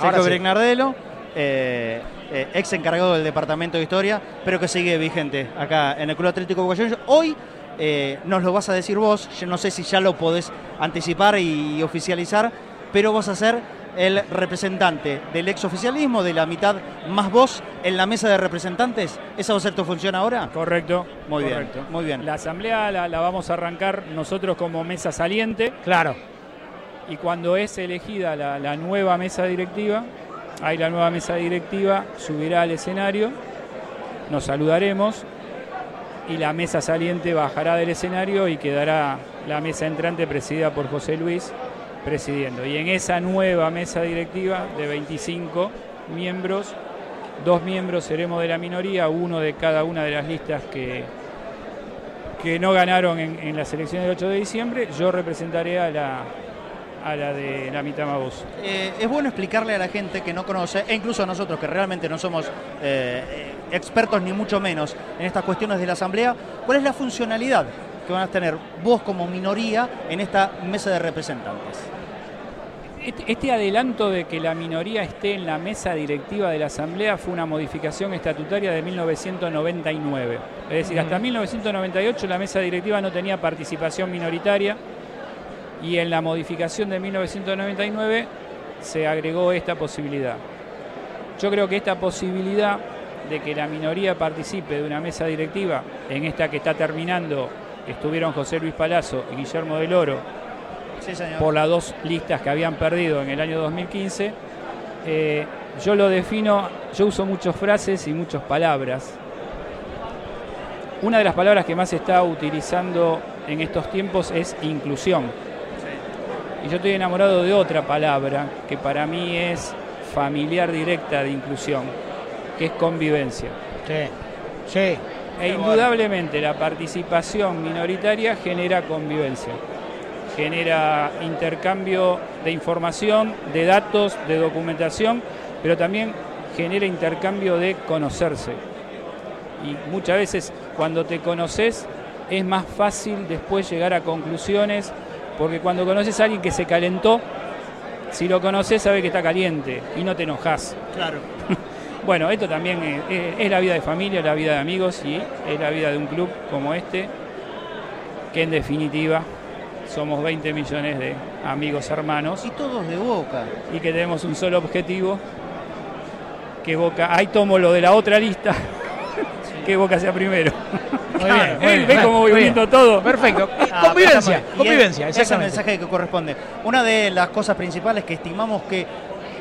Sergio Brignardelo, eh, eh, ex encargado del Departamento de Historia, pero que sigue vigente acá en el Club Atlético Boca Juniors. Hoy eh, nos lo vas a decir vos, yo no sé si ya lo podés anticipar y oficializar, pero vas a ser el representante del exoficialismo, de la mitad más vos en la mesa de representantes. ¿Esa va a ser tu función ahora? Correcto. Muy correcto. bien, muy bien. La asamblea la, la vamos a arrancar nosotros como mesa saliente. Claro. Y cuando es elegida la, nueva mesa directiva, ahí la nueva mesa directiva subirá al escenario, nos saludaremos y la mesa saliente bajará del escenario y quedará la mesa entrante presidida por José Luis presidiendo. Y en esa nueva mesa directiva de 25 miembros, dos miembros seremos de la minoría, uno de cada una de las listas que, que no ganaron en, en las elecciones del 8 de diciembre. Yo representaré a la, a la de la mitad más vos. Eh, es bueno explicarle a la gente que no conoce, e incluso a nosotros que realmente no somos eh, eh, expertos ni mucho menos en estas cuestiones de la Asamblea, cuál es la funcionalidad que van a tener vos como minoría en esta mesa de representantes. Este, este adelanto de que la minoría esté en la mesa directiva de la Asamblea fue una modificación estatutaria de 1999. Es decir, hasta 1998 la mesa directiva no tenía participación minoritaria y en la modificación de 1999 se agregó esta posibilidad. Yo creo que esta posibilidad de que la minoría participe de una mesa directiva, en esta que está terminando, estuvieron José Luis Palazzo y Guillermo del Oro, Sí, por las dos listas que habían perdido en el año 2015. Eh, yo lo defino, yo uso muchas frases y muchas palabras. Una de las palabras que más se está utilizando en estos tiempos es inclusión. Y yo estoy enamorado de otra palabra que para mí es familiar directa de inclusión, que es convivencia. Sí. Sí. E indudablemente la participación minoritaria genera convivencia, genera intercambio de información, de datos, de documentación, pero también genera intercambio de conocerse. Y muchas veces cuando te conoces es más fácil después llegar a conclusiones, porque cuando conoces a alguien que se calentó, si lo conoces sabe que está caliente y no te enojas. Claro. Bueno, esto también es, es- es la vida de familia, la vida de amigos y es la vida de un club como este, que en definitiva somos 20 millones de amigos hermanos Y todos de boca. y que tenemos un solo objetivo, que Boca, ahí tomo lo de la otra lista, que Boca sea primero. Muy bien, ¿Eh? ¿Ves cómo voy viendo todo? Perfecto. Ah, convivencia, convivencia, es- Es el mensaje que corresponde. Una de las cosas principales que estimamos que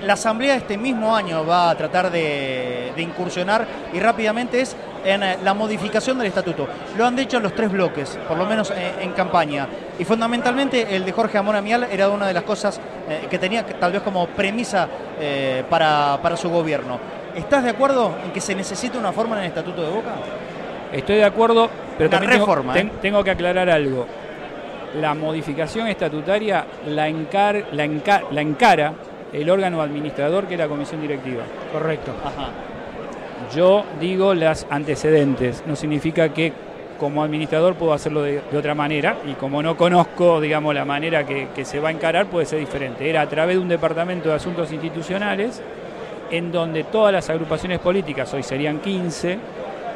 la Asamblea este mismo año va a tratar de, de incursionar y rápidamente es en eh, la modificación del estatuto. Lo han dicho los tres bloques, por lo menos eh, en campaña. Y fundamentalmente el de Jorge Amora Mial era una de las cosas eh, que tenía tal vez como premisa eh, para, para su gobierno. ¿Estás de acuerdo en que se necesita una forma en el estatuto de Boca? Estoy de acuerdo, pero Una también tengo- reforma, ten- ¿eh? tengo que aclarar algo. La modificación estatutaria la, encar- la, enca- la encara el órgano administrador que es la comisión directiva. Correcto. Ajá. Yo digo las antecedentes, no significa que como administrador puedo hacerlo de, de otra manera y como no conozco, digamos, la manera que, que se va a encarar puede ser diferente. Era a través de un departamento de asuntos institucionales en donde todas las agrupaciones políticas, hoy serían 15,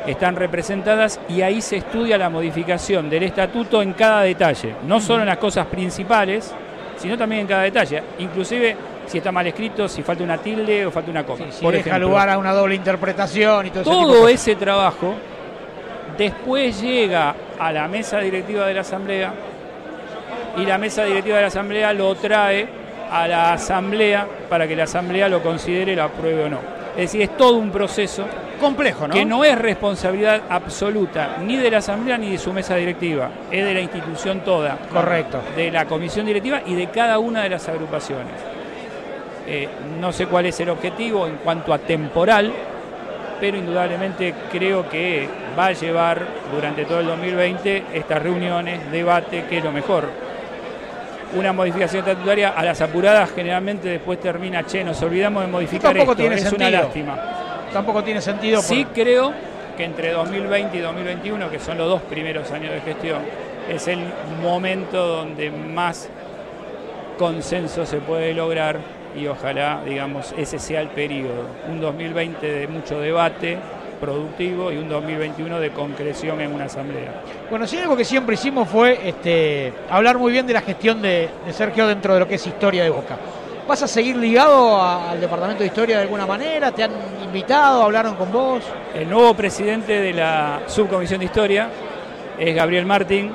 están representadas y ahí se estudia la modificación del estatuto en cada detalle, no solo en las cosas principales, sino también en cada detalle, inclusive si está mal escrito, si falta una tilde o falta una coma. Si por deja ejemplo. lugar a una doble interpretación y todo, ese tipo de Todo ese trabajo después llega a la mesa directiva de la Asamblea y la mesa directiva de la Asamblea lo trae a la Asamblea para que la Asamblea lo considere, lo apruebe o no. Es decir, es todo un proceso Complejo, ¿no? que no es responsabilidad absoluta ni de la Asamblea ni de su mesa directiva, es de la institución toda, Correcto. de la comisión directiva y de cada una de las agrupaciones. Eh, no sé cuál es el objetivo en cuanto a temporal, pero indudablemente creo que va a llevar durante todo el 2020 estas reuniones, debate, que es lo mejor. Una modificación estatutaria a las apuradas generalmente después termina, che, nos olvidamos de modificar esto, tiene es sentido. una lástima. Tampoco tiene sentido. por- Sí creo que entre 2020 y 2021, que son los dos primeros años de gestión, es el momento donde más consenso se puede lograr y ojalá, digamos, ese sea el periodo. Un 2020 de mucho debate productivo y un 2021 de concreción en una asamblea. Bueno, sí, algo que siempre hicimos fue este, hablar muy bien de la gestión de, de Sergio dentro de lo que es historia de Boca. ¿Vas a seguir ligado a- al departamento de historia de alguna manera? ¿Te han invitado? ¿Hablaron con vos? El nuevo presidente de la subcomisión de historia es Gabriel Martín,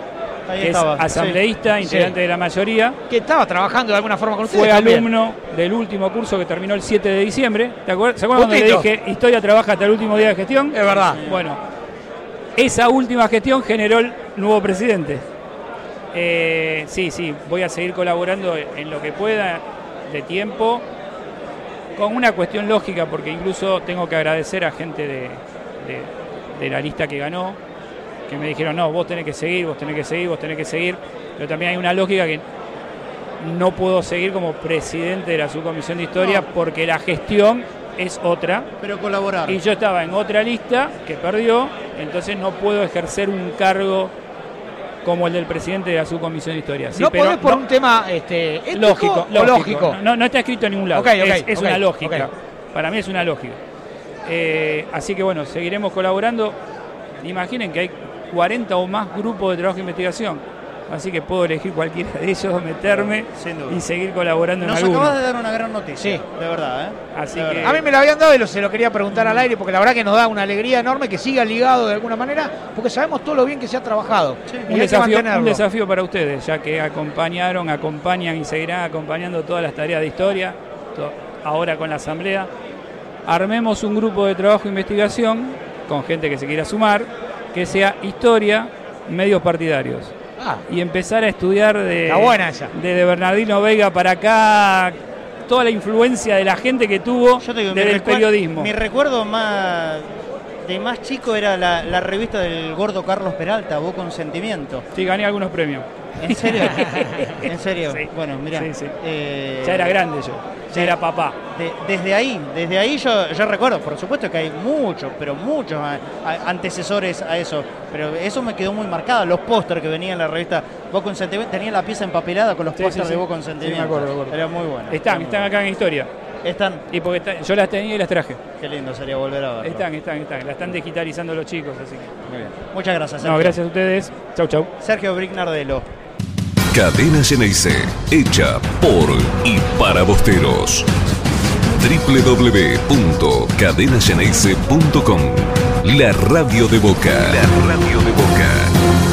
Ahí que estaba, es asambleísta, sí. integrante Sí. de la mayoría. Que estaba trabajando de alguna forma con ustedes Fue también. alumno del último curso que terminó el 7 de diciembre. ¿Te acuerdas? ¿Se acuerdan cuando le dije historia trabaja hasta el último día de gestión? Es verdad. Bueno, esa última gestión generó el nuevo presidente. Eh, sí, sí, voy a seguir colaborando en lo que pueda de tiempo, con una cuestión lógica, porque incluso tengo que agradecer a gente de, de- de la lista que ganó, que me dijeron, no, vos tenés que seguir, vos tenés que seguir, vos tenés que seguir, pero también hay una lógica que no puedo seguir como presidente de la subcomisión de historia porque la gestión es otra. Pero colaborar. Y yo estaba en otra lista que perdió, entonces no puedo ejercer un cargo como el del presidente de la subcomisión de historia. Sí, no pero podés por no- un tema este, ético lógico, o lógico. lógico. No, no está escrito en ningún lado. Es una lógica. Para mí es una lógica. Eh, así que bueno, seguiremos colaborando. Imaginen que hay 40 o más grupos de trabajo de investigación. Así que puedo elegir cualquiera de ellos, meterme Sin duda. y seguir colaborando Nos en alguno. acabas de dar una gran noticia. Sí. De verdad, ¿eh? Así De que- verdad. A mí me lo habían dado y lo- se lo quería preguntar al aire porque la verdad que nos da una alegría enorme que siga ligado de alguna manera porque sabemos todo lo bien que se ha trabajado. Sí. Y Un desafío, un desafío para ustedes, ya que acompañaron, acompañan y seguirán acompañando todas las tareas de historia, to- ahora con la asamblea. Armemos un grupo de trabajo e investigación con gente que se quiera sumar, que sea historia, medios partidarios. Y empezar a estudiar de, buena esa. desde Bernardino Veiga para acá toda la influencia de la gente que tuvo Yo te digo, desde el periodismo. Mi recuerdo más de más chico era la, la revista del gordo Carlos Peralta, Vos con Sentimiento. Sí, gané algunos premios. ¿En serio? ¿En serio? Sí. Bueno, mira. Sí, sí. Ya era grande yo, ya era papá. desde ahí, desde ahí yo, yo recuerdo, por supuesto que hay muchos, pero muchos a- a- antecesores a eso. Pero eso me quedó muy marcado. Los pósters que venían en la revista Vos con Sentimiento, tenía la pieza empapelada con los pósters de. Vos con Sí, me Sentimiento. acuerdo, me acuerdo. Era muy bueno. Están, están acá en historia. Están, Y porque está- yo las tenía y las traje. qué lindo sería volver a verlo. Están, están, están. La están digitalizando los chicos, así que. Muy bien. Muchas gracias, Sergio. No, gracias a ustedes. Chau, chau. Sergio Brignardelo. Cadena Ceneice, hecha por y para bosteros. www.cadenaceneice.com La radio de Boca. La radio de Boca.